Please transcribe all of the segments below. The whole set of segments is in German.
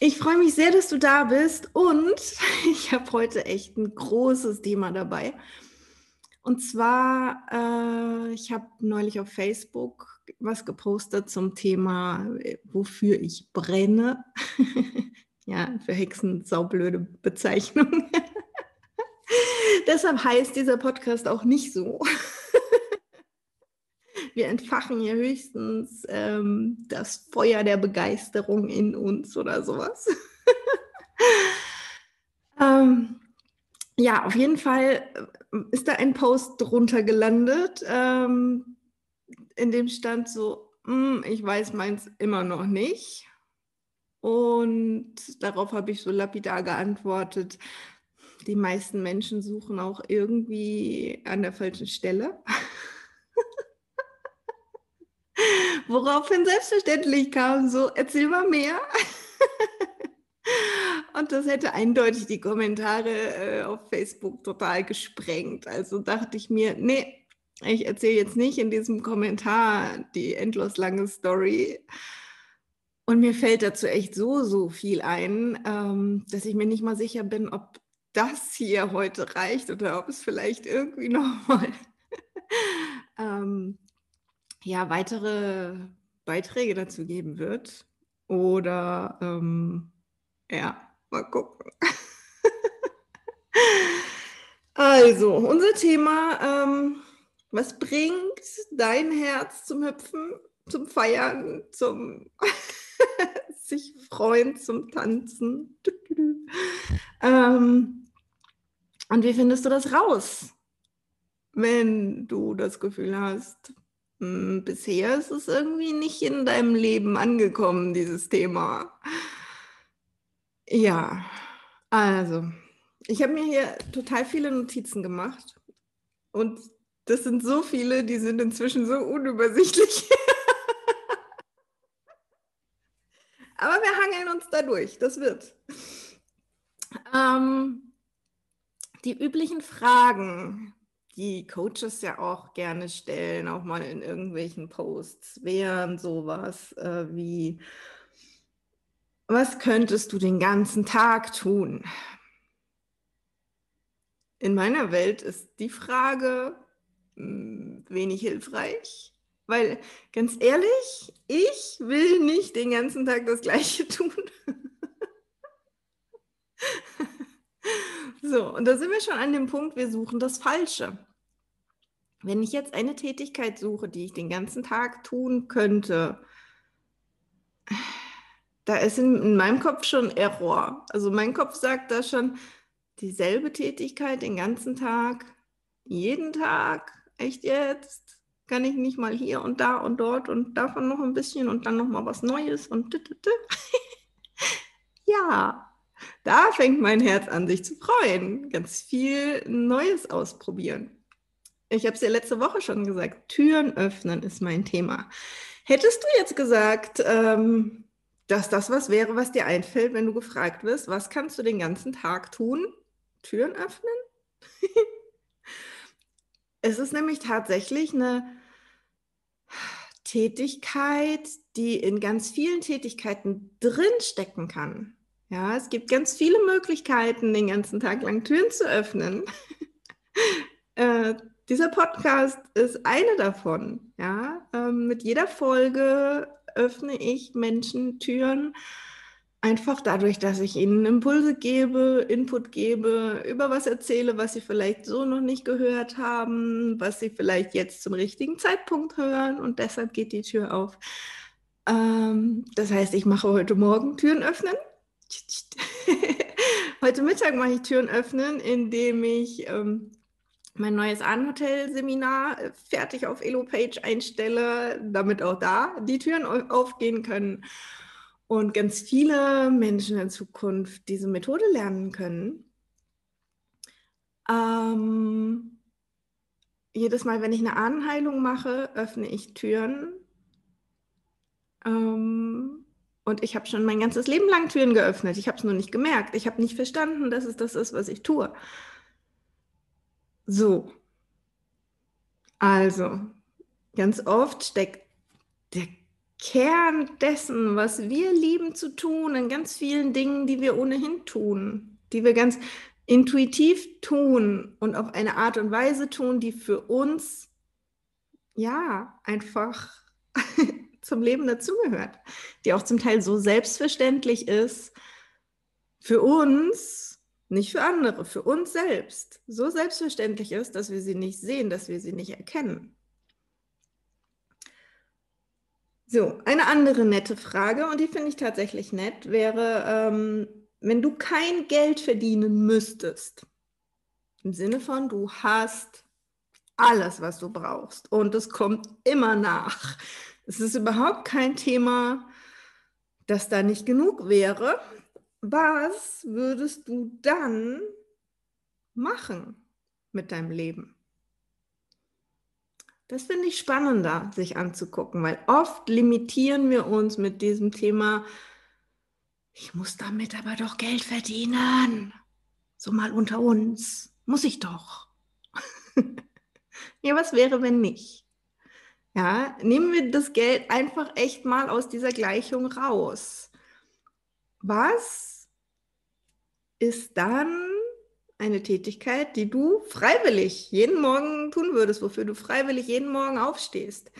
Ich freue mich sehr, dass du da bist und ich habe heute echt ein großes Thema dabei. Und zwar, äh, ich habe neulich auf Facebook was gepostet zum Thema, wofür ich brenne. ja, für Hexen saublöde Bezeichnung. Deshalb heißt dieser Podcast auch nicht so. Wir entfachen hier höchstens ähm, das Feuer der Begeisterung in uns oder sowas. ähm, ja, auf jeden Fall äh, ist da ein Post drunter gelandet, ähm, in dem stand so, hm, ich weiß meins immer noch nicht. Und darauf habe ich so lapidar geantwortet, die meisten Menschen suchen auch irgendwie an der falschen Stelle. Woraufhin selbstverständlich kam so, erzähl mal mehr. Und das hätte eindeutig die Kommentare äh, auf Facebook total gesprengt. Also dachte ich mir, nee, ich erzähle jetzt nicht in diesem Kommentar die endlos lange Story. Und mir fällt dazu echt so, so viel ein, ähm, dass ich mir nicht mal sicher bin, ob das hier heute reicht oder ob es vielleicht irgendwie nochmal ähm, ja, weitere Beiträge dazu geben wird. Oder ähm, ja, mal gucken. also, unser Thema, ähm, was bringt dein Herz zum Hüpfen, zum Feiern, zum sich freuen, zum Tanzen? ähm, und wie findest du das raus, wenn du das Gefühl hast, bisher ist es irgendwie nicht in deinem Leben angekommen, dieses Thema. Ja, also, ich habe mir hier total viele Notizen gemacht und das sind so viele, die sind inzwischen so unübersichtlich. Aber wir hangeln uns da durch, das wird. Ähm, die üblichen Fragen, die Coaches ja auch gerne stellen, auch mal in irgendwelchen Posts, wären sowas äh, wie, was könntest du den ganzen Tag tun? In meiner Welt ist die Frage mh, hm, wenig hilfreich, weil ganz ehrlich, ich will nicht den ganzen Tag das gleiche tun. so, und da sind wir schon an dem Punkt, wir suchen das Falsche. Wenn ich jetzt eine Tätigkeit suche, die ich den ganzen Tag tun könnte, da ist in, in meinem Kopf schon Error. Also mein Kopf sagt da schon, dieselbe Tätigkeit den ganzen Tag, jeden Tag, echt jetzt? Kann ich nicht mal hier und da und dort und davon noch ein bisschen und dann noch mal was Neues und ja, da fängt mein Herz an, sich zu freuen. Ganz viel Neues ausprobieren. Ich habe es ja letzte Woche schon gesagt, Türen öffnen ist mein Thema. Hättest du jetzt gesagt, ähm, dass das was wäre, was dir einfällt, wenn du gefragt wirst, was kannst du den ganzen Tag tun? Türen öffnen? es ist nämlich tatsächlich eine Tätigkeit, die in ganz vielen Tätigkeiten drinstecken kann. Ja, es gibt ganz viele Möglichkeiten, den ganzen Tag lang Türen zu öffnen. äh, dieser Podcast ist eine davon. Ja? Ähm, mit jeder Folge öffne ich Menschen Türen, einfach dadurch, dass ich ihnen Impulse gebe, Input gebe, über was erzähle, was sie vielleicht so noch nicht gehört haben, was sie vielleicht jetzt zum richtigen Zeitpunkt hören und deshalb geht die Tür auf. Ähm, das heißt, ich mache heute Morgen Türen öffnen. heute Mittag mache ich Türen öffnen, indem ich ähm, mein neues Ahnhotel-Seminar äh, fertig auf Elo-Page einstelle, damit auch da die Türen aufgehen können. und ganz viele Menschen in Zukunft diese Methode lernen können. Ähm, jedes Mal, wenn ich eine Ahnenheilung mache, öffne ich Türen. Ähm, und ich habe schon mein ganzes Leben lang Türen geöffnet. Ich habe es nur nicht gemerkt. Ich habe nicht verstanden, dass es das ist, was ich tue. So. Also, ganz oft steckt der Kern dessen, was wir lieben zu tun, in ganz vielen Dingen, die wir ohnehin tun, die wir ganz intuitiv tun und auf eine Art und Weise tun, die für uns ja einfach zum Leben dazugehört, die auch zum Teil so selbstverständlich ist für uns, nicht für andere, für uns selbst, so selbstverständlich ist, dass wir sie nicht sehen, dass wir sie nicht erkennen. So, eine andere nette Frage, und die finde ich tatsächlich nett, wäre, ähm, wenn du kein Geld verdienen müsstest, im Sinne von, du hast alles, was du brauchst und es kommt immer nach. Es ist überhaupt kein Thema, dass da nicht genug wäre. Was würdest du dann machen mit deinem Leben? Das finde ich spannender, sich anzugucken, weil oft limitieren wir uns mit diesem Thema, ich muss damit aber doch Geld verdienen. So mal unter uns. Muss ich doch. ja, was wäre, wenn nicht? Ja, nehmen wir das Geld einfach echt mal aus dieser Gleichung raus. Was ist dann eine Tätigkeit, die du freiwillig jeden Morgen tun würdest, wofür du freiwillig jeden Morgen aufstehst.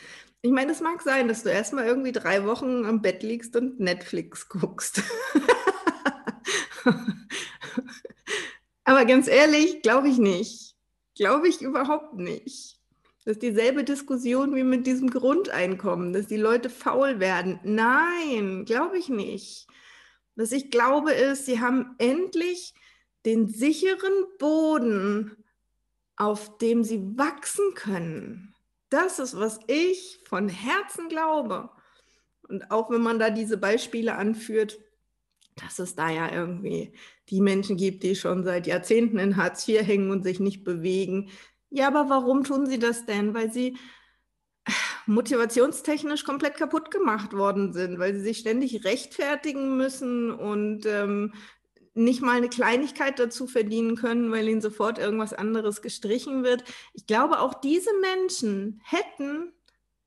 Ich meine, es mag sein, dass du erstmal irgendwie drei Wochen am Bett liegst und Netflix guckst. Aber ganz ehrlich, glaube ich nicht. Glaube ich überhaupt nicht. Das ist dieselbe Diskussion wie mit diesem Grundeinkommen, dass die Leute faul werden. Nein, glaube ich nicht. Was ich glaube ist, sie haben endlich den sicheren Boden, auf dem sie wachsen können. Das ist, was ich von Herzen glaube. Und auch wenn man da diese Beispiele anführt, dass es da ja irgendwie die Menschen gibt, die schon seit Jahrzehnten in Hartz IV hängen und sich nicht bewegen. Ja, aber warum tun sie das denn? Weil sie motivationstechnisch komplett kaputt gemacht worden sind, weil sie sich ständig rechtfertigen müssen und ähm, nicht mal eine Kleinigkeit dazu verdienen können, weil ihnen sofort irgendwas anderes gestrichen wird. Ich glaube, auch diese Menschen hätten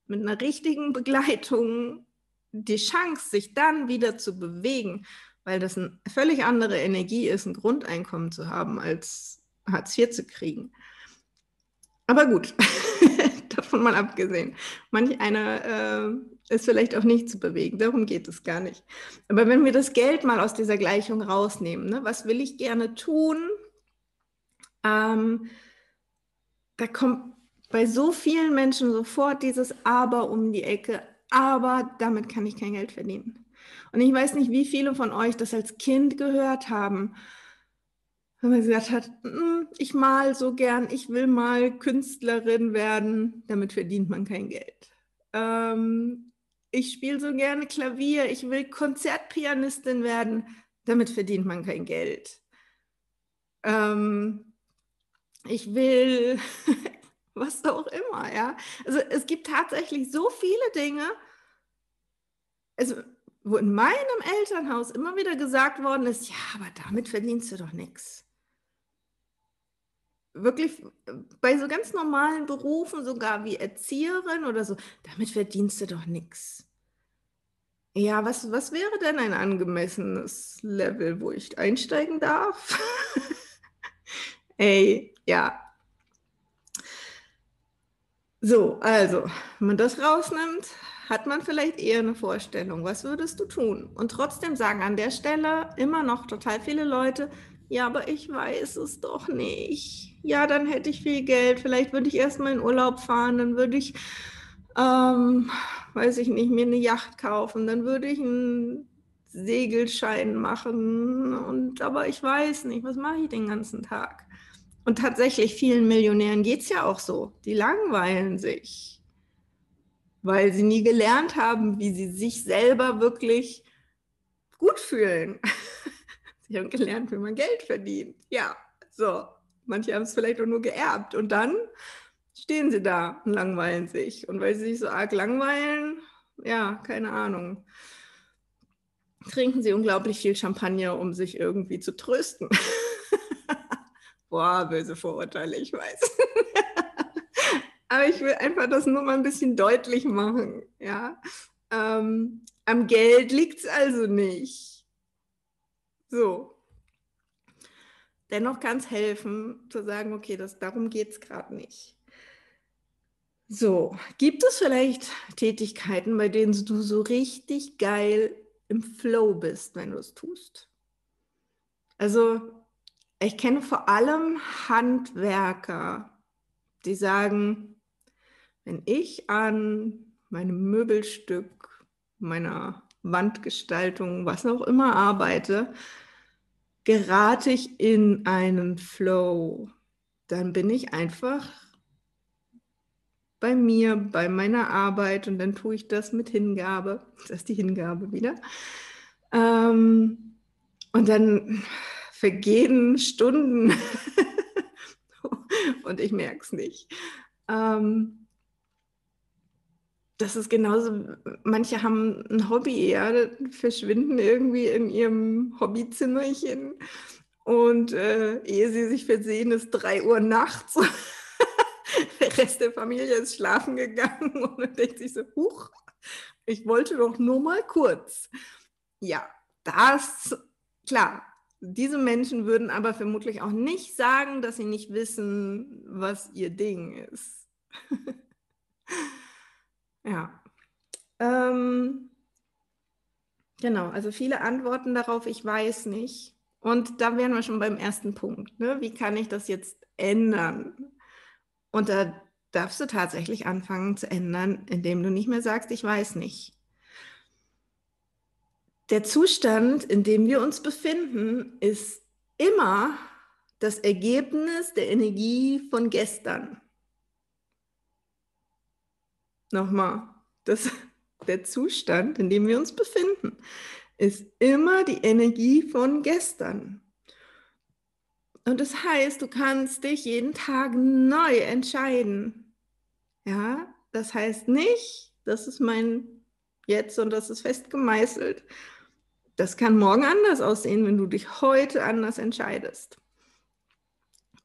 mit einer richtigen Begleitung die Chance, sich dann wieder zu bewegen, weil das eine völlig andere Energie ist, ein Grundeinkommen zu haben, als Hartz IV zu kriegen. Aber gut, davon mal abgesehen. Manch einer äh, ist vielleicht auch nicht zu bewegen. Darum geht es gar nicht. Aber wenn wir das Geld mal aus dieser Gleichung rausnehmen, ne, was will ich gerne tun? Ähm, da kommt bei so vielen Menschen sofort dieses Aber um die Ecke. Aber damit kann ich kein Geld verdienen. Und ich weiß nicht, wie viele von euch das als Kind gehört haben wenn man gesagt hat, mm, ich mal so gern, ich will mal Künstlerin werden, damit verdient man kein Geld. Ähm, ich spiele so gerne Klavier, ich will Konzertpianistin werden, damit verdient man kein Geld. Ähm, ich will was auch immer, ja. Also es gibt tatsächlich so viele Dinge, also wo in meinem Elternhaus immer wieder gesagt worden ist, ja, aber damit verdienst du doch nichts wirklich bei so ganz normalen Berufen, sogar wie Erzieherin oder so, damit verdienst du doch nichts. Ja, was, was wäre denn ein angemessenes Level, wo ich einsteigen darf? Ey, ja. So, also, wenn man das rausnimmt, hat man vielleicht eher eine Vorstellung, was würdest du tun? Und trotzdem sagen an der Stelle immer noch total viele Leute, ja, aber ich weiß es doch nicht. Ja, dann hätte ich viel Geld. Vielleicht würde ich erstmal in Urlaub fahren, dann würde ich, ähm, weiß ich nicht, mir eine Yacht kaufen, dann würde ich einen Segelschein machen. Und aber ich weiß nicht, was mache ich den ganzen Tag? Und tatsächlich vielen Millionären geht es ja auch so. Die langweilen sich, weil sie nie gelernt haben, wie sie sich selber wirklich gut fühlen. Sie haben gelernt, wie man Geld verdient. Ja, so. Manche haben es vielleicht auch nur geerbt. Und dann stehen sie da und langweilen sich. Und weil sie sich so arg langweilen, ja, keine Ahnung, trinken sie unglaublich viel Champagner, um sich irgendwie zu trösten. Boah, böse Vorurteile, ich weiß. Aber ich will einfach das nur mal ein bisschen deutlich machen. Ja? Ähm, am Geld liegt es also nicht. So. Dennoch kann es helfen, zu sagen, okay, das, darum geht es gerade nicht. So, gibt es vielleicht Tätigkeiten, bei denen du so richtig geil im Flow bist, wenn du es tust? Also, ich kenne vor allem Handwerker, die sagen, wenn ich an meinem Möbelstück, meiner Wandgestaltung, was auch immer arbeite, gerate ich in einen Flow. Dann bin ich einfach bei mir, bei meiner Arbeit und dann tue ich das mit Hingabe. Das ist die Hingabe wieder. Ähm, und dann vergehen Stunden und ich merke es nicht. Ähm, das ist genauso, manche haben ein Hobby, ja, verschwinden irgendwie in ihrem Hobbyzimmerchen und äh, ehe sie sich versehen, ist drei Uhr nachts. der Rest der Familie ist schlafen gegangen und man denkt sich so, huch, ich wollte doch nur mal kurz. Ja, das, klar, diese Menschen würden aber vermutlich auch nicht sagen, dass sie nicht wissen, was ihr Ding ist. Ja. Ähm, genau, also viele Antworten darauf, ich weiß nicht. Und da wären wir schon beim ersten Punkt. Ne? Wie kann ich das jetzt ändern? Und da darfst du tatsächlich anfangen zu ändern, indem du nicht mehr sagst, ich weiß nicht. Der Zustand, in dem wir uns befinden, ist immer das Ergebnis der Energie von gestern. Nochmal, das, der Zustand, in dem wir uns befinden, ist immer die Energie von gestern. Und das heißt, du kannst dich jeden Tag neu entscheiden. Ja, das heißt nicht, das ist mein Jetzt und das ist fest gemeißelt. Das kann morgen anders aussehen, wenn du dich heute anders entscheidest.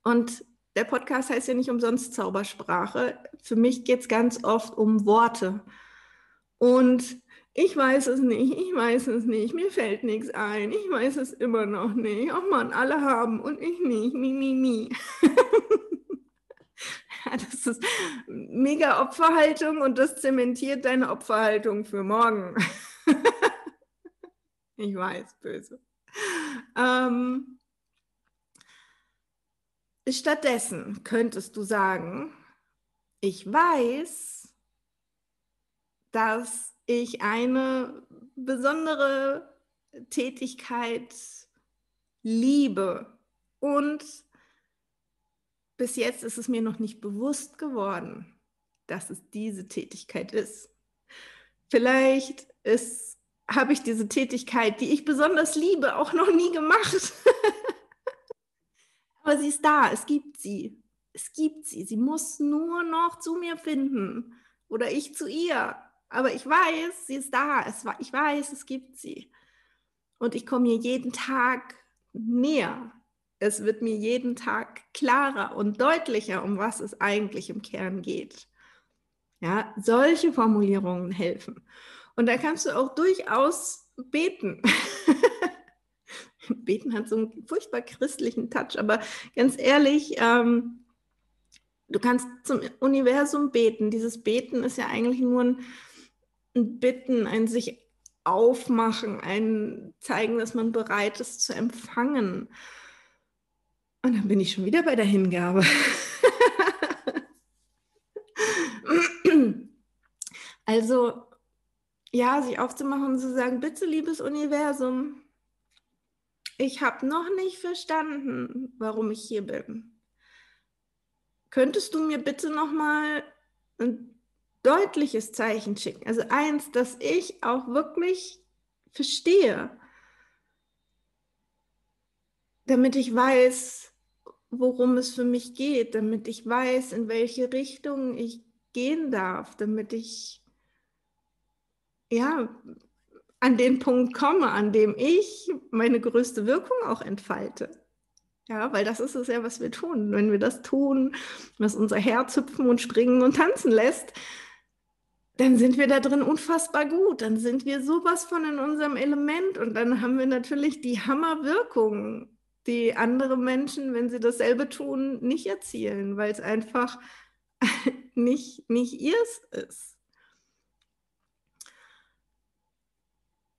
Und der Podcast heißt ja nicht umsonst Zaubersprache. Für mich geht es ganz oft um Worte. Und ich weiß es nicht, ich weiß es nicht, mir fällt nichts ein, ich weiß es immer noch nicht. Oh Mann, alle haben und ich nicht, mi, mi, mi. ja, das ist mega Opferhaltung und das zementiert deine Opferhaltung für morgen. ich weiß, böse. Ähm, Stattdessen könntest du sagen, ich weiß, dass ich eine besondere Tätigkeit liebe und bis jetzt ist es mir noch nicht bewusst geworden, dass es diese Tätigkeit ist. Vielleicht habe ich diese Tätigkeit, die ich besonders liebe, auch noch nie gemacht. Aber sie ist da, es gibt sie. Es gibt sie. Sie muss nur noch zu mir finden oder ich zu ihr. Aber ich weiß, sie ist da. Es, ich weiß, es gibt sie. Und ich komme ihr jeden Tag näher. Es wird mir jeden Tag klarer und deutlicher, um was es eigentlich im Kern geht. Ja, solche Formulierungen helfen. Und da kannst du auch durchaus beten. Beten hat so einen furchtbar christlichen Touch, aber ganz ehrlich, ähm, du kannst zum Universum beten. Dieses Beten ist ja eigentlich nur ein, ein Bitten, ein sich aufmachen, ein zeigen, dass man bereit ist zu empfangen. Und dann bin ich schon wieder bei der Hingabe. also, ja, sich aufzumachen und zu sagen, bitte, liebes Universum, ich habe noch nicht verstanden, warum ich hier bin. Könntest du mir bitte noch mal ein deutliches Zeichen schicken? Also eins, dass ich auch wirklich verstehe, damit ich weiß, worum es für mich geht, damit ich weiß, in welche Richtung ich gehen darf, damit ich ja an den Punkt komme, an dem ich meine größte Wirkung auch entfalte. Ja, weil das ist es ja, was wir tun. Wenn wir das tun, was unser Herz hüpfen und springen und tanzen lässt, dann sind wir da drin unfassbar gut. Dann sind wir sowas von in unserem Element und dann haben wir natürlich die Hammerwirkung, die andere Menschen, wenn sie dasselbe tun, nicht erzielen, weil es einfach nicht, nicht ihrs ist.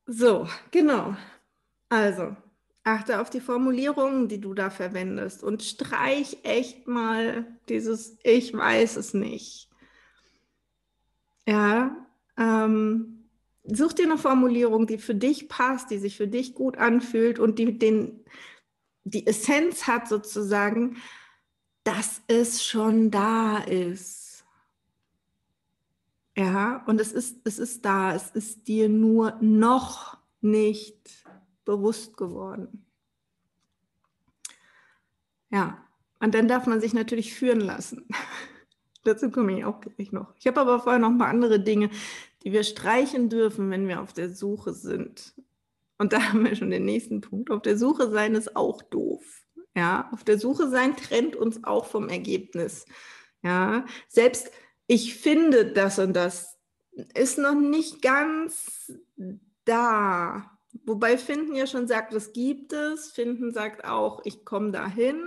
So, genau. Also, achte auf die Formulierungen, die du da verwendest und streich echt mal dieses Ich weiß es nicht. Ja, ähm, such dir eine Formulierung, die für dich passt, die sich für dich gut anfühlt und die den, die Essenz hat sozusagen, dass es schon da ist. Ja, und es ist, es ist da, es ist dir nur noch nicht bewusst geworden. Ja, und dann darf man sich natürlich führen lassen. Dazu komme ich auch gleich noch. Ich habe aber vorher noch ein paar andere Dinge, die wir streichen dürfen, wenn wir auf der Suche sind. Und da haben wir schon den nächsten Punkt. Auf der Suche sein ist auch doof. Ja, auf der Suche sein trennt uns auch vom Ergebnis. Ja, selbst ich finde das und das ist noch nicht ganz da. Wobei Finden ja schon sagt, es gibt es. Finden sagt auch, ich komme dahin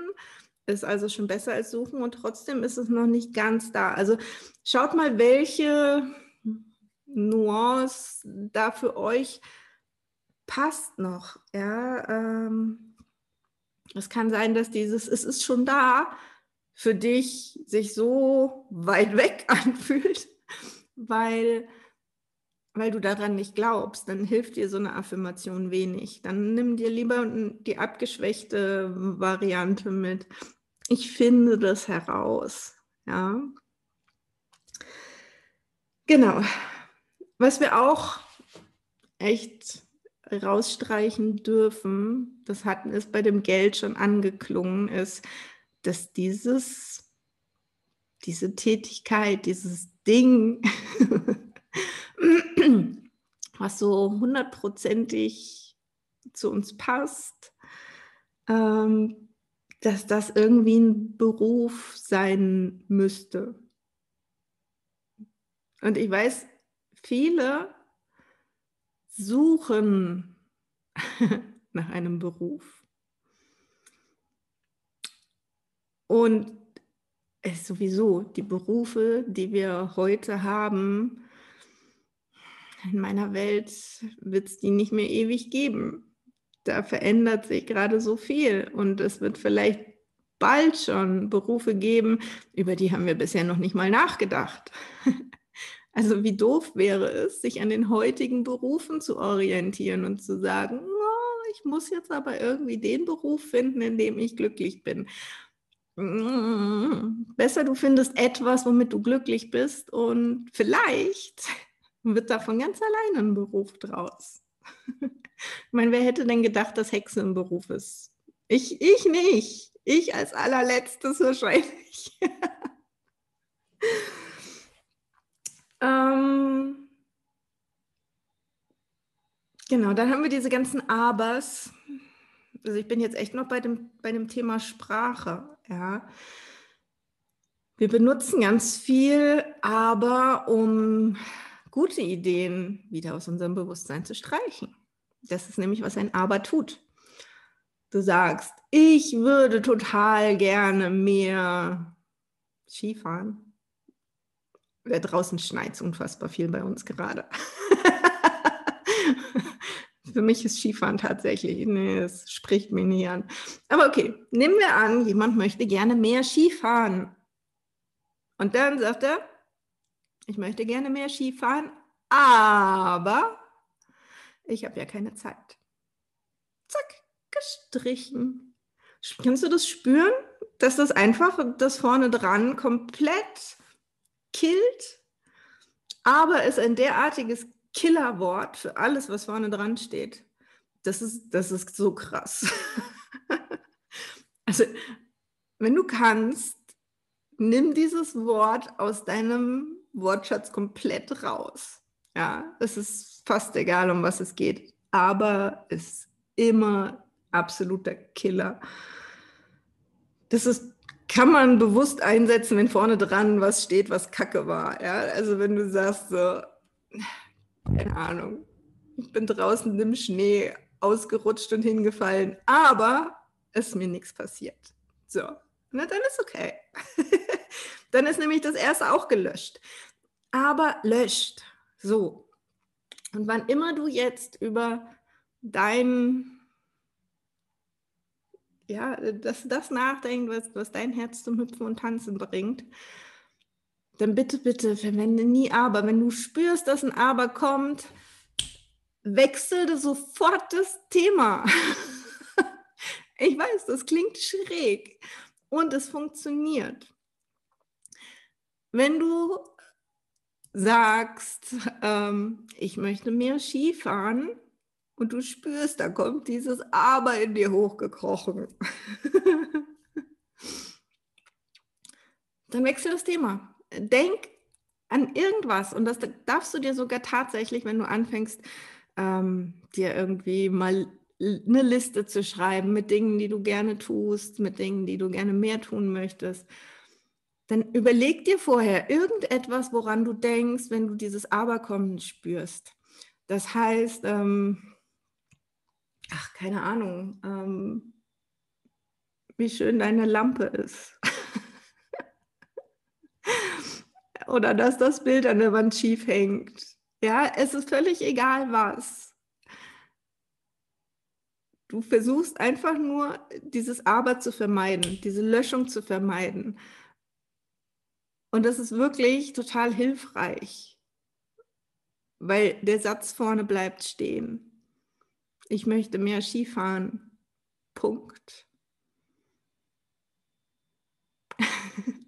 ist also schon besser als suchen und trotzdem ist es noch nicht ganz da. Also schaut mal, welche Nuance da für euch passt noch. Ja, ähm, es kann sein, dass dieses Es ist schon da für dich sich so weit weg anfühlt, weil weil du daran nicht glaubst, dann hilft dir so eine Affirmation wenig. Dann nimm dir lieber die abgeschwächte Variante mit ich finde das heraus. Ja. Genau. Was wir auch echt rausstreichen dürfen, das hatten es bei dem Geld schon angeklungen, ist, dass dieses, diese Tätigkeit, dieses Ding, was so hundertprozentig zu uns passt, ähm, dass das irgendwie ein Beruf sein müsste. Und ich weiß, viele suchen nach einem Beruf. Und es sowieso die Berufe, die wir heute haben, in meiner Welt wird es die nicht mehr ewig geben da verändert sich gerade so viel und es wird vielleicht bald schon Berufe geben, über die haben wir bisher noch nicht mal nachgedacht. Also wie doof wäre es, sich an den heutigen Berufen zu orientieren und zu sagen, oh, ich muss jetzt aber irgendwie den Beruf finden, in dem ich glücklich bin. Besser, du findest etwas, womit du glücklich bist und vielleicht wird davon ganz alleine ein Beruf draus. Ich meine, wer hätte denn gedacht, dass Hexe ein Beruf ist? Ich, ich nicht. Ich als allerletztes wahrscheinlich. ähm, genau, dann haben wir diese ganzen Abers. Also ich bin jetzt echt noch bei dem, bei dem Thema Sprache. Ja. Wir benutzen ganz viel, aber um gute Ideen wieder aus unserem Bewusstsein zu streichen. Das ist nämlich, was ein Aber tut. Du sagst, ich würde total gerne mehr Skifahren. Da draußen schneit unfassbar viel bei uns gerade. Für mich ist Skifahren tatsächlich, nee, es spricht mich nie an. Aber okay, nehmen wir an, jemand möchte gerne mehr Skifahren. Und dann sagt er, ich möchte gerne mehr Skifahren, aber ich habe ja keine Zeit. Zack, gestrichen. Kannst du das spüren, dass das einfach das vorne dran komplett killt, aber ist ein derartiges Killerwort für alles, was vorne dran steht. Das ist, das ist so krass. Also, wenn du kannst, nimm dieses Wort aus deinem Wortschatz komplett raus. Ja, es ist fast egal, um was es geht, aber es ist immer absoluter Killer. Das ist, kann man bewusst einsetzen, wenn vorne dran was steht, was Kacke war. Ja, also wenn du sagst so, keine Ahnung, ich bin draußen im Schnee ausgerutscht und hingefallen, aber ist mir nichts passiert. So, na dann ist okay. dann ist nämlich das erste auch gelöscht. Aber löscht. So. Und wann immer du jetzt über dein, ja, das, das nachdenkt, was, was dein Herz zum Hüpfen und Tanzen bringt, dann bitte, bitte verwende nie aber. Wenn du spürst, dass ein aber kommt, wechsle sofort das Thema. ich weiß, das klingt schräg und es funktioniert. Wenn du sagst, ähm, ich möchte mehr Skifahren und du spürst, da kommt dieses Aber in dir hochgekrochen, dann wechsel das Thema. Denk an irgendwas und das darfst du dir sogar tatsächlich, wenn du anfängst, ähm, dir irgendwie mal eine Liste zu schreiben mit Dingen, die du gerne tust, mit Dingen, die du gerne mehr tun möchtest, dann überleg dir vorher irgendetwas, woran du denkst, wenn du dieses Aberkommen spürst. Das heißt, ähm, ach, keine Ahnung, ähm, wie schön deine Lampe ist. Oder dass das Bild an der Wand schief hängt ja, es ist völlig egal was. Du versuchst einfach nur, dieses Aber zu vermeiden, diese Löschung zu vermeiden. Und das ist wirklich total hilfreich, weil der Satz vorne bleibt stehen. Ich möchte mehr Skifahren. Punkt.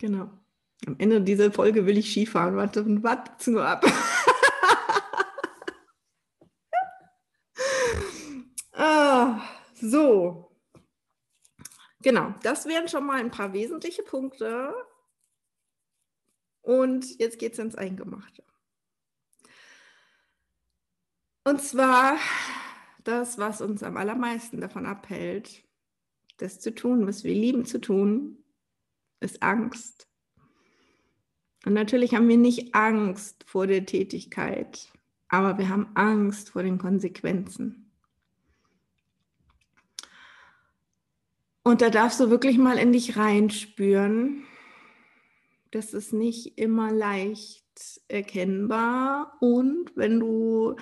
genau. Am Ende dieser Folge will ich Skifahren. Warte, warte nur ab. ah, so. Genau, das wären schon mal ein paar wesentliche Punkte. Und jetzt geht es ins Eingemachte. Und zwar das, was uns am allermeisten davon abhält, das zu tun, was wir lieben zu tun, ist Angst. Und natürlich haben wir nicht Angst vor der Tätigkeit, aber wir haben Angst vor den Konsequenzen. Und da darfst du wirklich mal in dich reinspüren. Das ist nicht immer leicht erkennbar. Und wenn du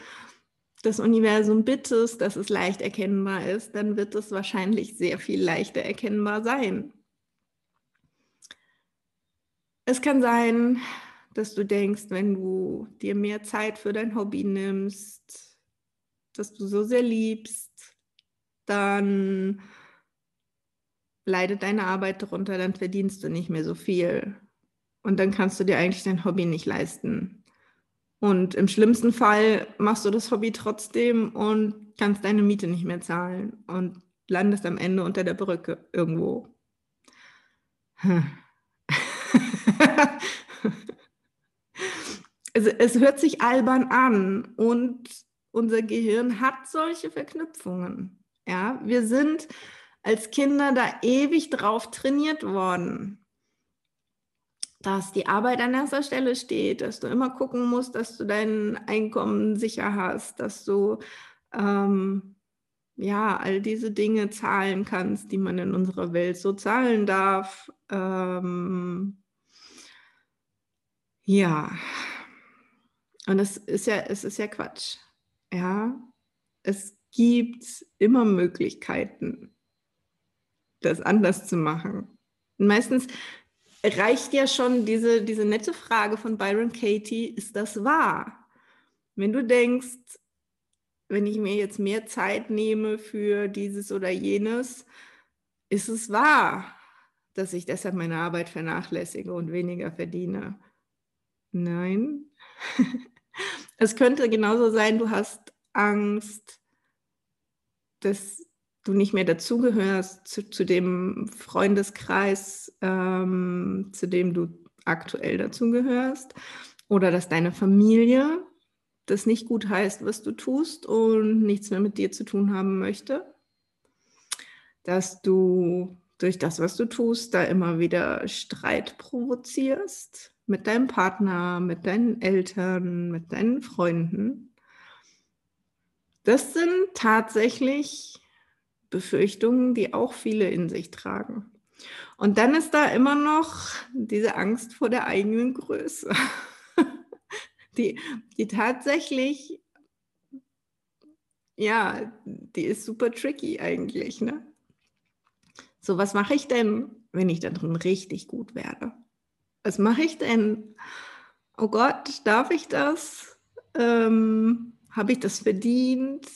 das Universum bittest, dass es leicht erkennbar ist, dann wird es wahrscheinlich sehr viel leichter erkennbar sein. Es kann sein, dass du denkst, wenn du dir mehr Zeit für dein Hobby nimmst, das du so sehr liebst, dann leidet deine Arbeit darunter, dann verdienst du nicht mehr so viel. Und dann kannst du dir eigentlich dein Hobby nicht leisten. Und im schlimmsten Fall machst du das Hobby trotzdem und kannst deine Miete nicht mehr zahlen und landest am Ende unter der Brücke irgendwo. Hm. also es hört sich albern an und unser Gehirn hat solche Verknüpfungen. Ja, wir sind als Kinder da ewig drauf trainiert worden, dass die Arbeit an erster Stelle steht, dass du immer gucken musst, dass du dein Einkommen sicher hast, dass du ähm, ja all diese Dinge zahlen kannst, die man in unserer Welt so zahlen darf. Ähm, ja, und es ist ja, es ist ja Quatsch. Ja, es gibt immer Möglichkeiten, das anders zu machen. Und meistens reicht ja schon diese, diese nette Frage von Byron Katie, ist das wahr? Wenn du denkst, wenn ich mir jetzt mehr Zeit nehme für dieses oder jenes, ist es wahr, dass ich deshalb meine Arbeit vernachlässige und weniger verdiene? Nein. es könnte genauso sein, du hast Angst, dass du nicht mehr dazugehörst zu, zu dem Freundeskreis, ähm, zu dem du aktuell dazugehörst, oder dass deine Familie das nicht gut heißt, was du tust und nichts mehr mit dir zu tun haben möchte, dass du durch das, was du tust, da immer wieder Streit provozierst mit deinem Partner, mit deinen Eltern, mit deinen Freunden. Das sind tatsächlich Befürchtungen, die auch viele in sich tragen. Und dann ist da immer noch diese Angst vor der eigenen Größe, die, die tatsächlich, ja, die ist super tricky eigentlich. Ne? So, was mache ich denn, wenn ich da drin richtig gut werde? Was mache ich denn? Oh Gott, darf ich das? Ähm, Habe ich das verdient?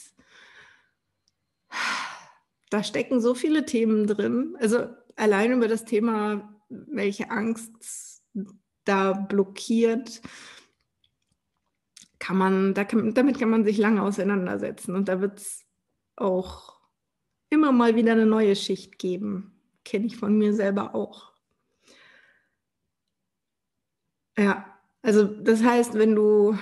Da stecken so viele Themen drin. Also allein über das Thema, welche Angst da blockiert, kann man, da kann, damit kann man sich lange auseinandersetzen. Und da wird es auch immer mal wieder eine neue Schicht geben. Kenne ich von mir selber auch. Ja, also das heißt, wenn du,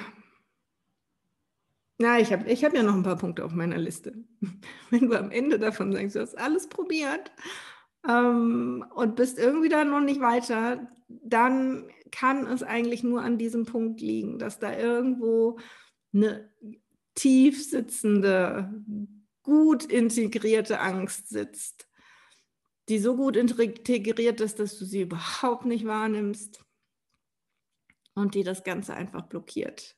na, ich habe ich hab ja noch ein paar Punkte auf meiner Liste. Wenn du am Ende davon sagst, du hast alles probiert ähm, und bist irgendwie da noch nicht weiter, dann kann es eigentlich nur an diesem Punkt liegen, dass da irgendwo eine tief sitzende, gut integrierte Angst sitzt, die so gut integriert ist, dass du sie überhaupt nicht wahrnimmst und die das Ganze einfach blockiert.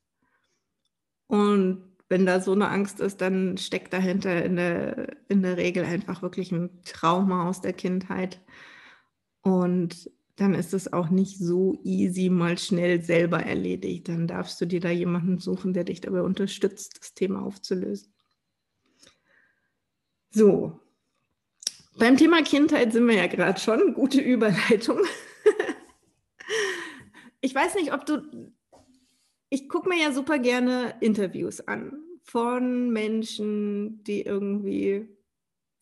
Und wenn da so eine Angst ist, dann steckt dahinter in der, in der Regel einfach wirklich ein Trauma aus der Kindheit. Und dann ist es auch nicht so easy mal schnell selber erledigt. Dann darfst du dir da jemanden suchen, der dich dabei unterstützt, das Thema aufzulösen. So, beim Thema Kindheit sind wir ja gerade schon. Gute Überleitung. Ich weiß nicht, ob du. Ich gucke mir ja super gerne Interviews an von Menschen, die irgendwie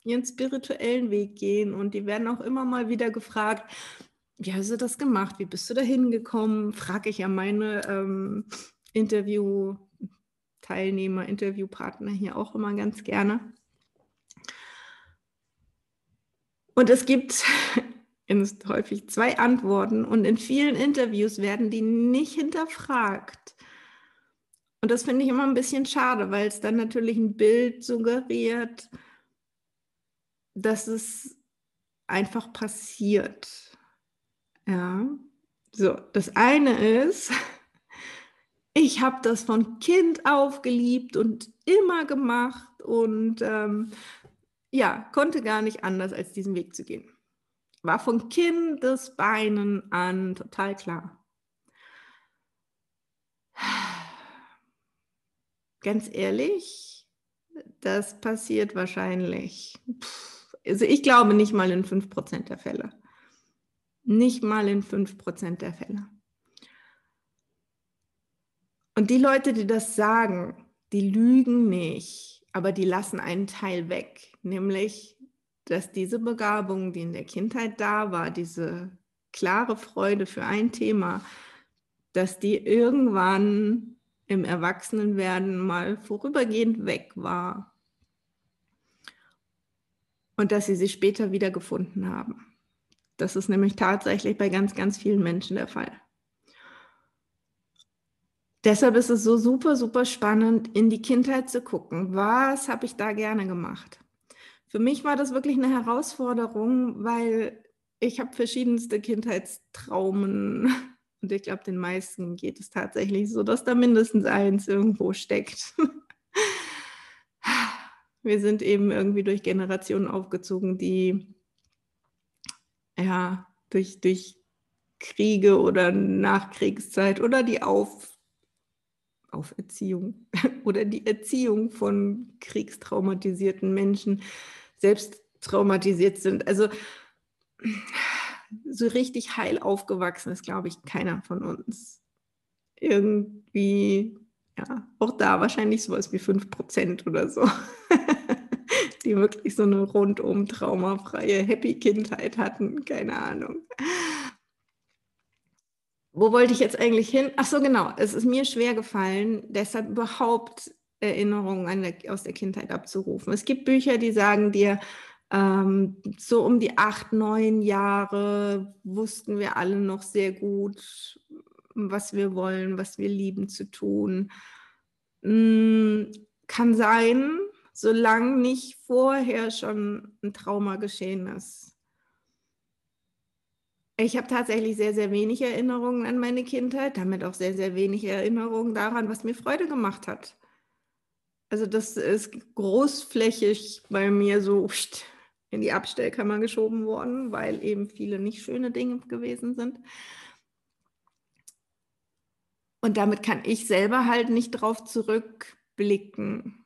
ihren spirituellen Weg gehen und die werden auch immer mal wieder gefragt, wie hast du das gemacht? Wie bist du da hingekommen? Frage ich ja meine ähm, Interview-Teilnehmer, Interviewpartner hier auch immer ganz gerne. Und es gibt häufig zwei Antworten und in vielen Interviews werden die nicht hinterfragt. Und das finde ich immer ein bisschen schade, weil es dann natürlich ein Bild suggeriert, dass es einfach passiert. Ja, so, das eine ist, ich habe das von Kind auf geliebt und immer gemacht und ähm, ja, konnte gar nicht anders, als diesen Weg zu gehen. War von Kindesbeinen an total klar. Ganz ehrlich, das passiert wahrscheinlich. Also ich glaube nicht mal in 5% der Fälle. Nicht mal in 5% der Fälle. Und die Leute, die das sagen, die lügen nicht aber die lassen einen Teil weg, nämlich, dass diese Begabung, die in der Kindheit da war, diese klare Freude für ein Thema, dass die irgendwann im Erwachsenenwerden mal vorübergehend weg war und dass sie sie später wiedergefunden haben. Das ist nämlich tatsächlich bei ganz, ganz vielen Menschen der Fall. Deshalb ist es so super, super spannend, in die Kindheit zu gucken. Was habe ich da gerne gemacht? Für mich war das wirklich eine Herausforderung, weil ich habe verschiedenste Kindheitstraumen und ich glaube, den meisten geht es tatsächlich so, dass da mindestens eins irgendwo steckt. Wir sind eben irgendwie durch Generationen aufgezogen, die ja durch, durch Kriege oder Nachkriegszeit oder die Auf Auferziehung oder die Erziehung von kriegstraumatisierten Menschen selbst traumatisiert sind. Also so richtig heil aufgewachsen ist, glaube ich, keiner von uns. Irgendwie, ja, auch da wahrscheinlich sowas wie 5% oder so, die wirklich so eine rundum traumafreie, happy Kindheit hatten. Keine Ahnung. Wo wollte ich jetzt eigentlich hin? Ach so, genau. Es ist mir schwer gefallen, deshalb überhaupt Erinnerungen der, aus der Kindheit abzurufen. Es gibt Bücher, die sagen dir, ähm, so um die acht, neun Jahre wussten wir alle noch sehr gut, was wir wollen, was wir lieben zu tun. Mhm, kann sein, solange nicht vorher schon ein Trauma geschehen ist. Ich habe tatsächlich sehr, sehr wenig Erinnerungen an meine Kindheit, damit auch sehr, sehr wenig Erinnerungen daran, was mir Freude gemacht hat. Also das ist großflächig bei mir so in die Abstellkammer geschoben worden, weil eben viele nicht schöne Dinge gewesen sind. Und damit kann ich selber halt nicht drauf zurückblicken.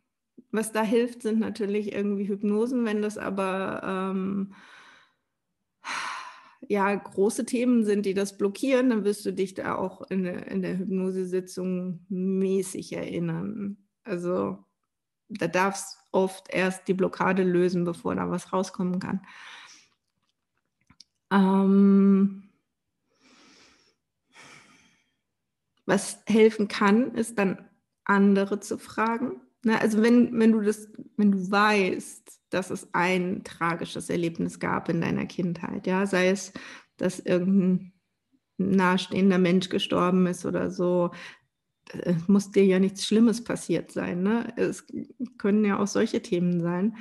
Was da hilft, sind natürlich irgendwie Hypnosen, wenn das aber ähm, ja große Themen sind, die das blockieren, dann wirst du dich da auch in, in der Hypnosesitzung mäßig erinnern. Also da darfst oft erst die Blockade lösen, bevor da was rauskommen kann. Ähm, was helfen kann, ist dann andere zu fragen. Ne? Also wenn, wenn du das, wenn du weißt, dass es ein tragisches Erlebnis gab in deiner Kindheit, ja, sei es, dass irgendein nahestehender Mensch gestorben ist oder so, es muss dir ja nichts Schlimmes passiert sein. Ne? Es können ja auch solche Themen sein.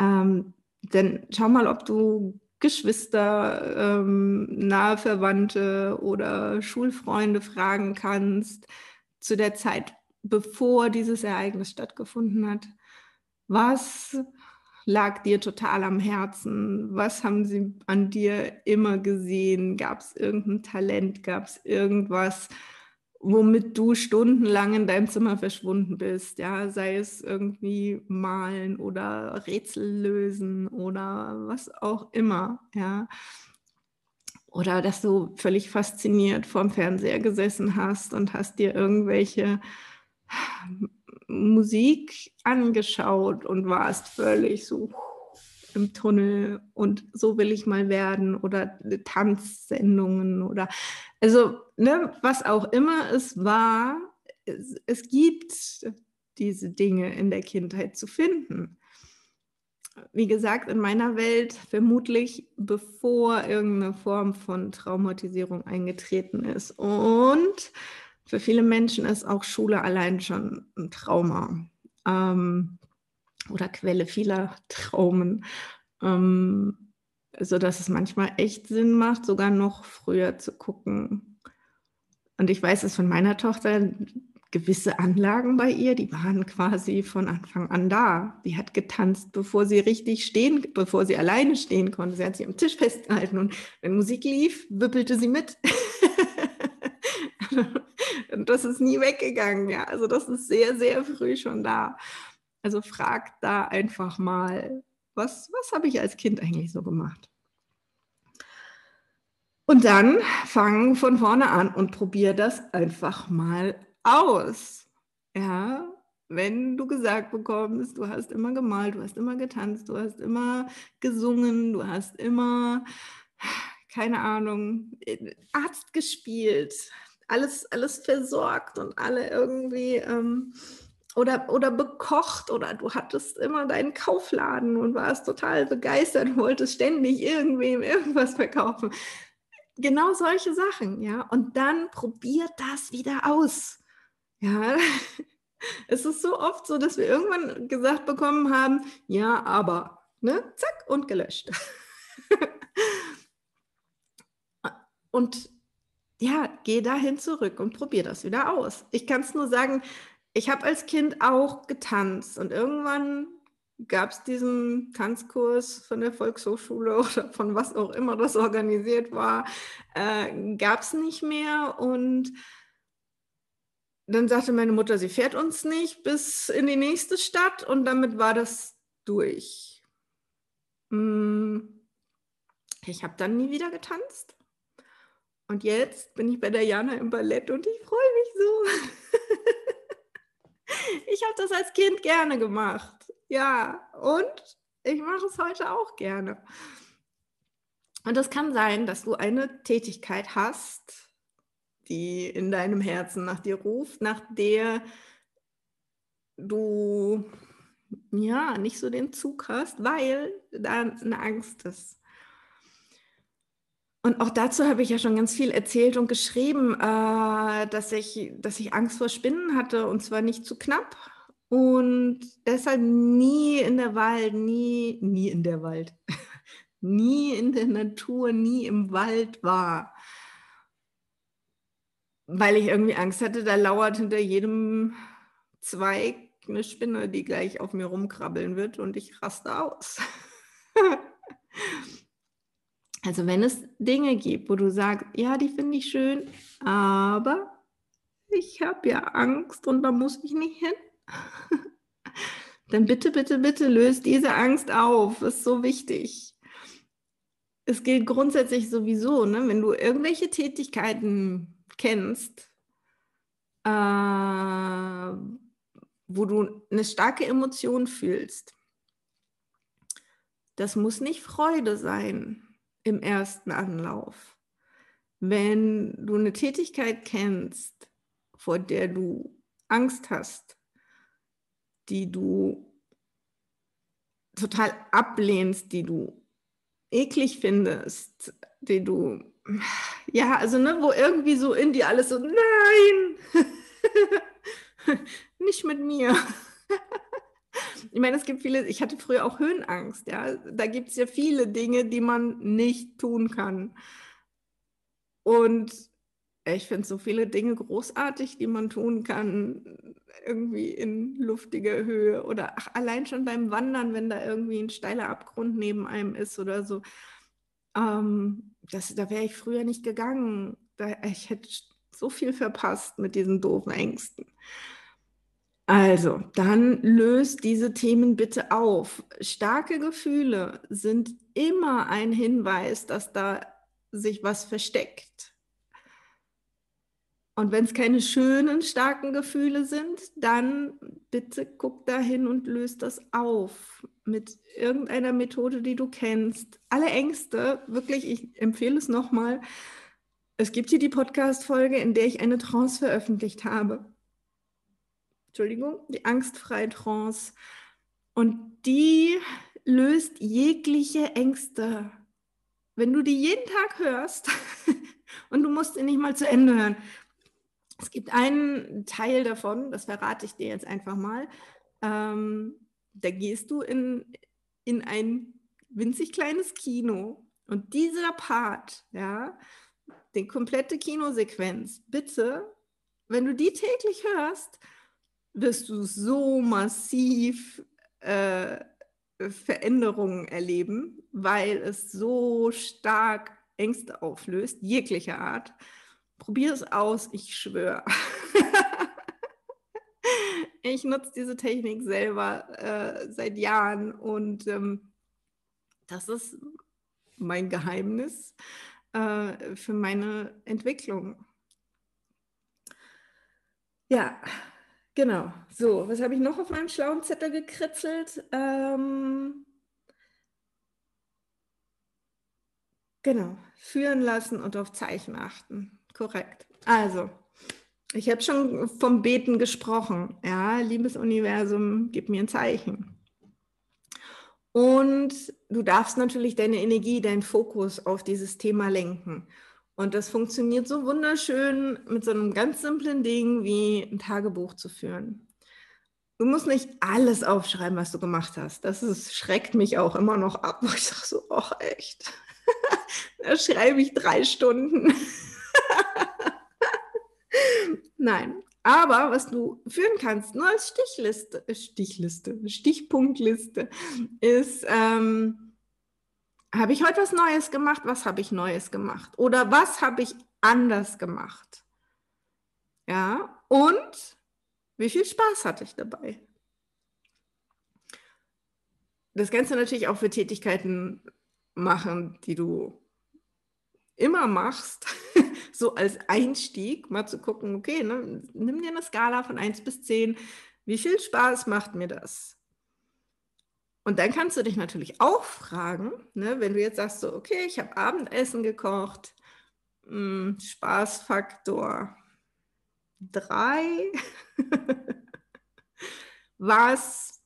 Ähm, denn schau mal, ob du Geschwister, ähm, nahe Verwandte oder Schulfreunde fragen kannst zu der Zeit, bevor dieses Ereignis stattgefunden hat. Was lag dir total am Herzen? Was haben sie an dir immer gesehen? Gab es irgendein Talent? Gab es irgendwas? Womit du stundenlang in deinem Zimmer verschwunden bist, ja, sei es irgendwie malen oder Rätsel lösen oder was auch immer, ja. Oder dass du völlig fasziniert vorm Fernseher gesessen hast und hast dir irgendwelche Musik angeschaut und warst völlig so im Tunnel und so will ich mal werden oder Tanzsendungen oder also ne, was auch immer es war, es, es gibt diese Dinge in der Kindheit zu finden. Wie gesagt, in meiner Welt vermutlich bevor irgendeine Form von Traumatisierung eingetreten ist. Und für viele Menschen ist auch Schule allein schon ein Trauma. Ähm, oder Quelle vieler Traumen, ähm, sodass es manchmal echt Sinn macht, sogar noch früher zu gucken. Und ich weiß es von meiner Tochter, gewisse Anlagen bei ihr, die waren quasi von Anfang an da. Sie hat getanzt, bevor sie richtig stehen, bevor sie alleine stehen konnte. Sie hat sich am Tisch festgehalten und wenn Musik lief, wippelte sie mit. und das ist nie weggegangen, ja. Also das ist sehr, sehr früh schon da. Also frag da einfach mal, was, was habe ich als Kind eigentlich so gemacht? Und dann fang von vorne an und probier das einfach mal aus. Ja, wenn du gesagt bekommst, du hast immer gemalt, du hast immer getanzt, du hast immer gesungen, du hast immer, keine Ahnung, Arzt gespielt, alles, alles versorgt und alle irgendwie ähm, oder, oder bekocht oder du hattest immer deinen Kaufladen und warst total begeistert und wolltest ständig irgendwem irgendwas verkaufen. Genau solche Sachen, ja. Und dann probiert das wieder aus. Ja, es ist so oft so, dass wir irgendwann gesagt bekommen haben, ja, aber, ne, zack und gelöscht. und ja, geh dahin zurück und probier das wieder aus. Ich kann es nur sagen, ich habe als Kind auch getanzt und irgendwann gab es diesen Tanzkurs von der Volkshochschule oder von was auch immer das organisiert war, äh, gab es nicht mehr und dann sagte meine Mutter, sie fährt uns nicht bis in die nächste Stadt und damit war das durch. Hm, ich habe dann nie wieder getanzt. Und jetzt bin ich bei der Jana im Ballett und ich freue mich so. ich habe das als Kind gerne gemacht. Ja, und Ich mache es heute auch gerne. Und es kann sein, dass du eine Tätigkeit hast, die in deinem Herzen nach dir ruft, nach der du ja nicht so den Zug hast, weil da eine Angst ist. Und auch dazu habe ich ja schon ganz viel erzählt und geschrieben, äh, dass, ich, dass ich Angst vor Spinnen hatte und zwar nicht zu knapp und deshalb nie in der Wald, nie, nie in der Wald, nie in der Natur, nie im Wald war. Weil ich irgendwie Angst hatte, da lauert hinter jedem Zweig eine Spinne, die gleich auf mir rumkrabbeln wird und ich raste aus. Also wenn es Dinge gibt, wo du sagst, ja, die finde ich schön, aber ich habe ja Angst und da muss ich nicht hin, dann bitte, bitte, bitte löst diese Angst auf. Ist so wichtig. Es gilt grundsätzlich sowieso, ne, wenn du irgendwelche Tätigkeiten kennst, äh, wo du eine starke Emotion fühlst. Das muss nicht Freude sein im ersten Anlauf. Wenn du eine Tätigkeit kennst, vor der du Angst hast, die du total ablehnst, die du eklig findest, die du, ja, also ne, wo irgendwie so in dir alles so, nein, nicht mit mir. Ich meine, es gibt viele, ich hatte früher auch Höhenangst, ja. Da gibt es ja viele Dinge, die man nicht tun kann. Und ich finde so viele Dinge großartig, die man tun kann, irgendwie in luftiger Höhe oder ach, allein schon beim Wandern, wenn da irgendwie ein steiler Abgrund neben einem ist oder so. Ähm, das, da wäre ich früher nicht gegangen. Da, ich hätte so viel verpasst mit diesen doofen Ängsten. Also, dann löst diese Themen bitte auf. Starke Gefühle sind immer ein Hinweis, dass da sich was versteckt. Und wenn es keine schönen, starken Gefühle sind, dann bitte guck dahin und löst das auf mit irgendeiner Methode, die du kennst. Alle Ängste, wirklich, ich empfehle es nochmal. Es gibt hier die Podcast-Folge, in der ich eine Trance veröffentlicht habe. Entschuldigung, die angstfreie Trance. Und die löst jegliche Ängste. Wenn du die jeden Tag hörst und du musst sie nicht mal zu Ende hören. Es gibt einen Teil davon, das verrate ich dir jetzt einfach mal. Ähm, da gehst du in, in ein winzig kleines Kino und dieser Part, ja, die komplette Kinosequenz, bitte, wenn du die täglich hörst, wirst du so massiv äh, Veränderungen erleben, weil es so stark Ängste auflöst, jeglicher Art. Probier es aus, ich schwöre. ich nutze diese Technik selber äh, seit Jahren und ähm, das ist mein Geheimnis äh, für meine Entwicklung. Ja, Genau. So, was habe ich noch auf meinem schlauen Zettel gekritzelt? Ähm, genau. Führen lassen und auf Zeichen achten. Korrekt. Also, ich habe schon vom Beten gesprochen. Ja, liebes Universum, gib mir ein Zeichen. Und du darfst natürlich deine Energie, deinen Fokus auf dieses Thema lenken. Und das funktioniert so wunderschön mit so einem ganz simplen Ding wie ein Tagebuch zu führen. Du musst nicht alles aufschreiben, was du gemacht hast. Das ist, schreckt mich auch immer noch ab, wo ich sage so, ach echt, da schreibe ich drei Stunden. Nein, aber was du führen kannst, nur als Stichliste, Stichliste, Stichpunktliste, ist, ähm, habe ich heute was Neues gemacht? Was habe ich Neues gemacht? Oder was habe ich anders gemacht? Ja, und wie viel Spaß hatte ich dabei? Das kannst du natürlich auch für Tätigkeiten machen, die du immer machst, so als Einstieg, mal zu gucken, okay, ne, nimm dir eine Skala von 1 bis 10, wie viel Spaß macht mir das? Und dann kannst du dich natürlich auch fragen, ne, wenn du jetzt sagst, so, okay, ich habe Abendessen gekocht, mh, hm, Spaßfaktor 3. Was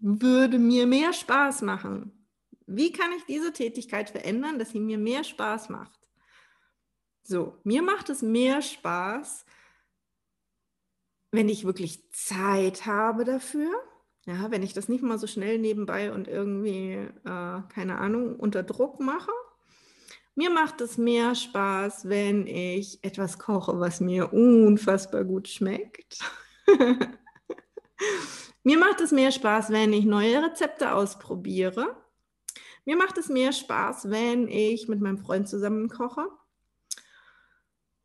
würde mir mehr Spaß machen? Wie kann ich diese Tätigkeit verändern, dass sie mir mehr Spaß macht? So, mir macht es mehr Spaß, wenn ich wirklich Zeit habe dafür ja, wenn ich das nicht mal so schnell nebenbei und irgendwie, äh, keine Ahnung, unter Druck mache. Mir macht es mehr Spaß, wenn ich etwas koche, was mir unfassbar gut schmeckt. mir macht es mehr Spaß, wenn ich neue Rezepte ausprobiere. Mir macht es mehr Spaß, wenn ich mit meinem Freund zusammen koche.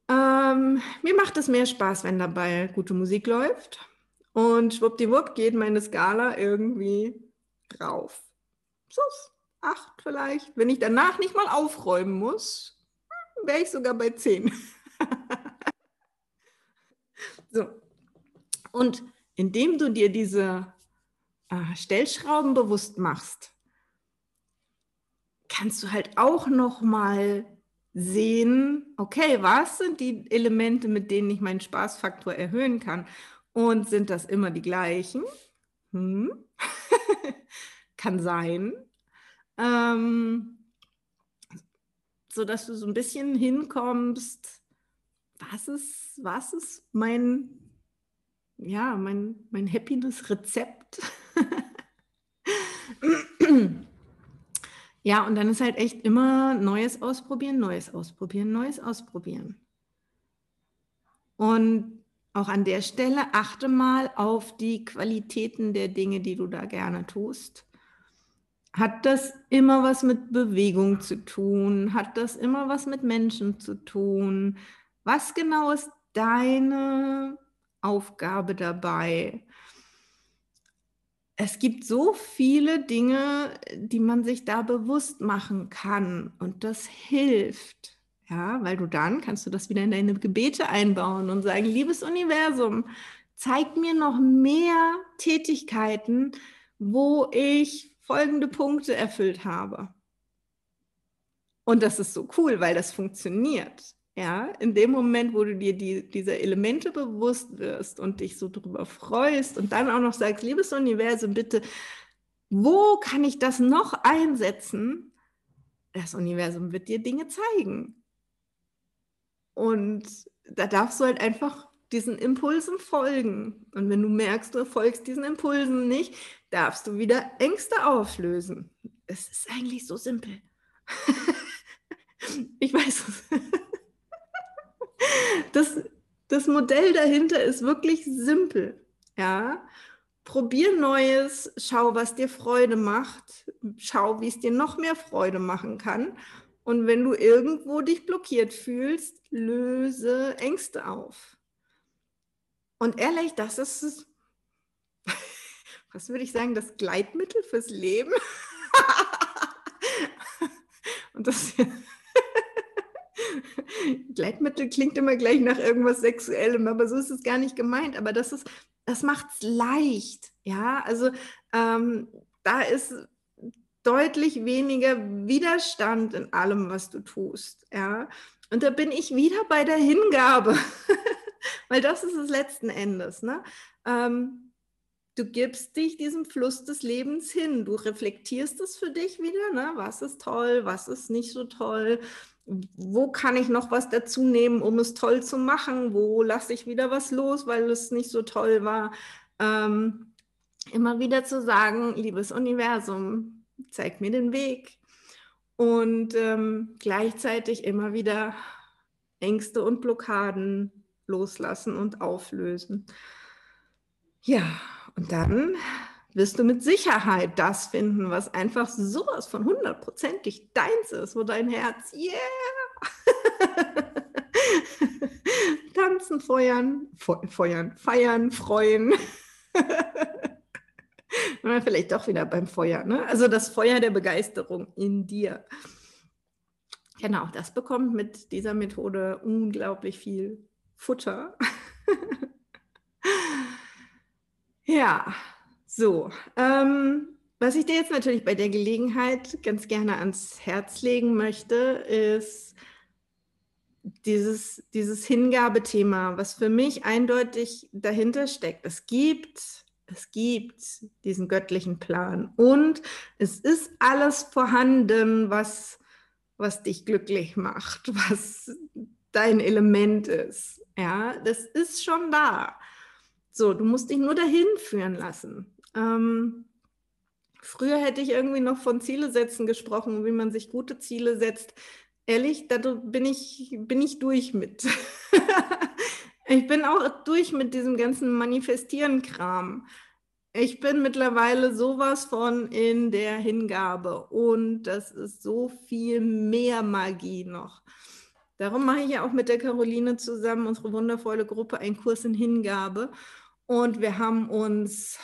Ähm, mir macht es mehr Spaß, wenn dabei gute Musik läuft. Und schwuppdiwupp geht meine Skala irgendwie rauf. So, acht vielleicht. Wenn ich danach nicht mal aufräumen muss, wäre ich sogar bei zehn. so. Und indem du dir diese äh, Stellschrauben bewusst machst, kannst du halt auch noch mal sehen, okay, was sind die Elemente, mit denen ich meinen Spaßfaktor erhöhen kann? Und sind das immer die gleichen? Hm. Kann sein. Ähm, so dass du so ein bisschen hinkommst, was ist, was ist mein, ja, mein, mein Happiness-Rezept? ja, und dann ist halt echt immer Neues ausprobieren, Neues ausprobieren, Neues ausprobieren. Und auch an der Stelle achte mal auf die Qualitäten der Dinge, die du da gerne tust. Hat das immer was mit Bewegung zu tun? Hat das immer was mit Menschen zu tun? Was genau ist deine Aufgabe dabei? Es gibt so viele Dinge, die man sich da bewusst machen kann und das hilft. Ja, weil du dann kannst du das wieder in deine Gebete einbauen und sagen, liebes Universum, zeig mir noch mehr Tätigkeiten, wo ich folgende Punkte erfüllt habe. Und das ist so cool, weil das funktioniert. Ja, in dem Moment, wo du dir die, diese Elemente bewusst wirst und dich so drüber freust und dann auch noch sagst, liebes Universum, bitte, wo kann ich das noch einsetzen? Das Universum wird dir Dinge zeigen. Und da darfst du halt einfach diesen Impulsen folgen. Und wenn du merkst, du folgst diesen Impulsen nicht, darfst du wieder Ängste auflösen. Es ist eigentlich so simpel. ich weiß es. Das, das Modell dahinter ist wirklich simpel. Ja, probier Neues, schau, was dir Freude macht, schau, wie es dir noch mehr Freude machen kann und wenn du irgendwo dich blockiert fühlst, löse Ängste auf. Und ehrlich, das ist, was würde ich sagen, das Gleitmittel fürs Leben. Und das Gleitmittel klingt immer gleich nach irgendwas Sexuellem, aber so ist es gar nicht gemeint. Aber das ist, das macht es leicht. Ja, also ähm, da ist deutlich weniger Widerstand in allem, was du tust. Ja? Und da bin ich wieder bei der Hingabe, weil das ist es letzten Endes. Ne? Ähm, du gibst dich diesem Fluss des Lebens hin. Du reflektierst es für dich wieder. Ne? Was ist toll, was ist nicht so toll? Wo kann ich noch was dazu nehmen, um es toll zu machen? Wo lasse ich wieder was los, weil es nicht so toll war? Ähm, immer wieder zu sagen, liebes Universum, zeig mir den Weg. Und ähm, gleichzeitig immer wieder Ängste und Blockaden loslassen und auflösen. Ja, und dann wirst du mit Sicherheit das finden, was einfach sowas von hundertprozentig deins ist, wo dein Herz, yeah, tanzen, feuern, feuern, feiern, freuen. vielleicht doch wieder beim Feuer. Ne? Also das Feuer der Begeisterung in dir. Genau, das bekommt mit dieser Methode unglaublich viel Futter. ja, so. Ähm, was ich dir jetzt natürlich bei der Gelegenheit ganz gerne ans Herz legen möchte, ist dieses, dieses Hingabethema, was für mich eindeutig dahinter steckt. Es gibt, es gibt diesen göttlichen Plan und es ist alles vorhanden, was, was dich glücklich macht, was dein Element ist. Ja, das ist schon da. So, du musst dich nur dahin führen lassen. Ähm, früher hätte ich irgendwie noch von Ziele setzen gesprochen, wie man sich gute Ziele setzt. Ehrlich, da bin ich, bin ich durch mit. ich bin auch durch mit diesem ganzen Manifestieren-Kram. Ich bin mittlerweile sowas von in der Hingabe und das ist so viel mehr Magie noch. Darum mache ich ja auch mit der Caroline zusammen, unsere wundervolle Gruppe, einen Kurs in Hingabe. Und wir haben uns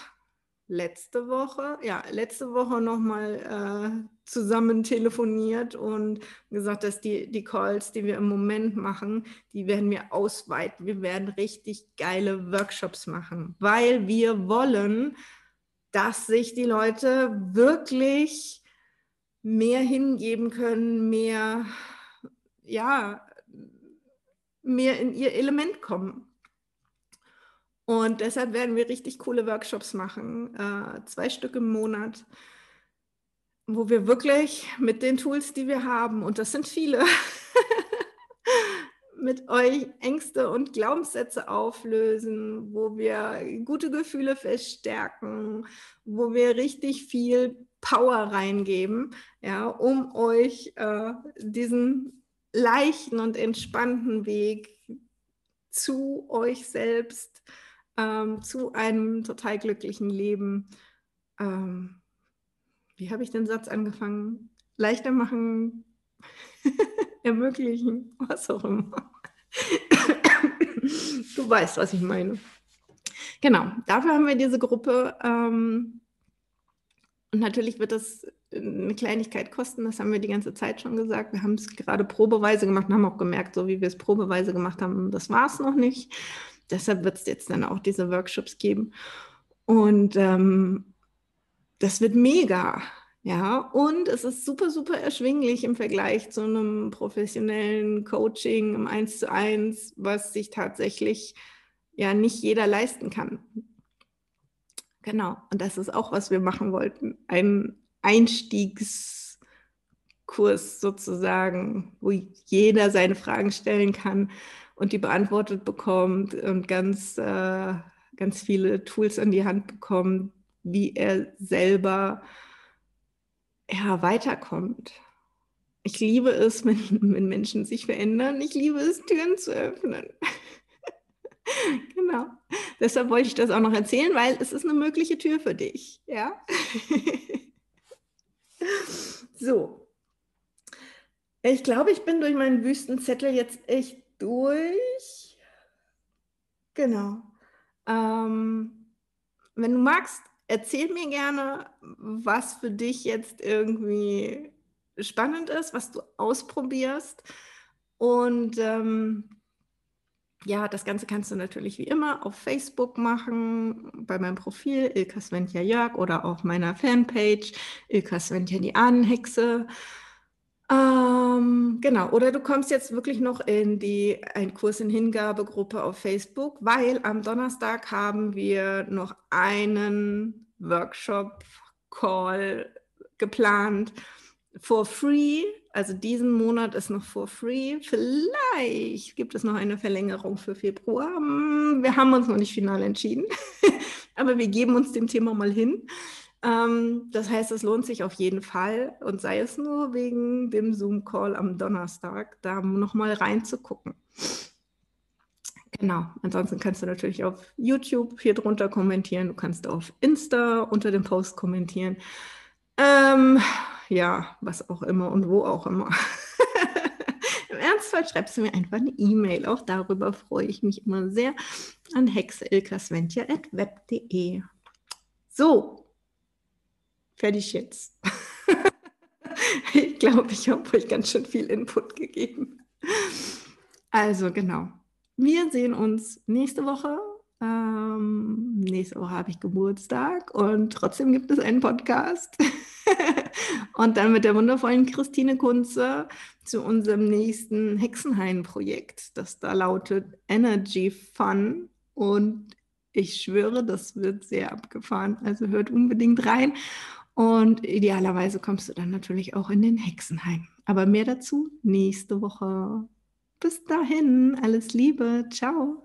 letzte Woche, ja, letzte Woche nochmal äh, zusammen telefoniert und gesagt, dass die, die Calls, die wir im Moment machen, die werden wir ausweiten. Wir werden richtig geile Workshops machen, weil wir wollen, dass sich die Leute wirklich mehr hingeben können, mehr, ja, mehr in ihr Element kommen. Und deshalb werden wir richtig coole Workshops machen, äh, zwei Stück im Monat, wo wir wirklich mit den Tools, die wir haben, und das sind viele, mit euch Ängste und Glaubenssätze auflösen, wo wir gute Gefühle verstärken, wo wir richtig viel Power reingeben, ja, um euch äh, diesen leichten und entspannten Weg zu euch selbst ähm, zu einem total glücklichen Leben. Ähm, wie habe ich den Satz angefangen? Leichter machen, ermöglichen, was auch immer. du weißt, was ich meine. Genau, dafür haben wir diese Gruppe. Ähm, und natürlich wird das eine Kleinigkeit kosten, das haben wir die ganze Zeit schon gesagt. Wir haben es gerade probeweise gemacht und haben auch gemerkt, so wie wir es probeweise gemacht haben, das war es noch nicht deshalb wird es jetzt dann auch diese Workshops geben. Und ähm, das wird mega. Ja, und es ist super, super erschwinglich im Vergleich zu einem professionellen Coaching im 1 zu 1, was sich tatsächlich ja nicht jeder leisten kann. Genau, und das ist auch, was wir machen wollten. Ein Einstiegskurs sozusagen, wo jeder seine Fragen stellen kann, und die beantwortet bekommt und ganz, äh, ganz viele Tools an die Hand bekommt, wie er selber ja, weiterkommt. Ich liebe es, wenn, wenn Menschen sich verändern. Ich liebe es, Türen zu öffnen. genau. Deshalb wollte ich das auch noch erzählen, weil es ist eine mögliche Tür für dich. Ja. so. Ich glaube, ich bin durch meinen Wüstenzettel jetzt echt durch. Genau. Ähm, wenn du magst, erzähl mir gerne, was für dich jetzt irgendwie spannend ist, was du ausprobierst. Und ähm, ja, das Ganze kannst du natürlich wie immer auf Facebook machen, bei meinem Profil Ilka Sventja Jörg oder auch meiner Fanpage Ilka Sventja die Ahnenhexe. Ähm, genau, oder du kommst jetzt wirklich noch in die ein Kurs in Hingabegruppe auf Facebook, weil am Donnerstag haben wir noch einen Workshop-Call geplant for free. Also diesen Monat ist noch for free. Vielleicht gibt es noch eine Verlängerung für Februar. Hm, wir haben uns noch nicht final entschieden, aber wir geben uns dem Thema mal hin. Ähm, das heißt, es lohnt sich auf jeden Fall und sei es nur wegen dem Zoom-Call am Donnerstag, da nochmal reinzugucken. Genau, ansonsten kannst du natürlich auf YouTube hier drunter kommentieren, du kannst auf Insta unter dem Post kommentieren. Ähm, ja, was auch immer und wo auch immer. Im Ernstfall schreibst du mir einfach eine E-Mail. Auch darüber freue ich mich immer sehr an hexeilkasventja.web.de. So, fertig jetzt. ich glaube, ich habe euch ganz schön viel Input gegeben. Also genau. Wir sehen uns nächste Woche. Ähm, nächste Woche habe ich Geburtstag und trotzdem gibt es einen Podcast. und dann mit der wundervollen Christine Kunze zu unserem nächsten Hexenhain-Projekt, das da lautet Energy Fun. Und ich schwöre, das wird sehr abgefahren. Also hört unbedingt rein. Und idealerweise kommst du dann natürlich auch in den Hexenhain. Aber mehr dazu nächste Woche. Bis dahin, alles Liebe, ciao.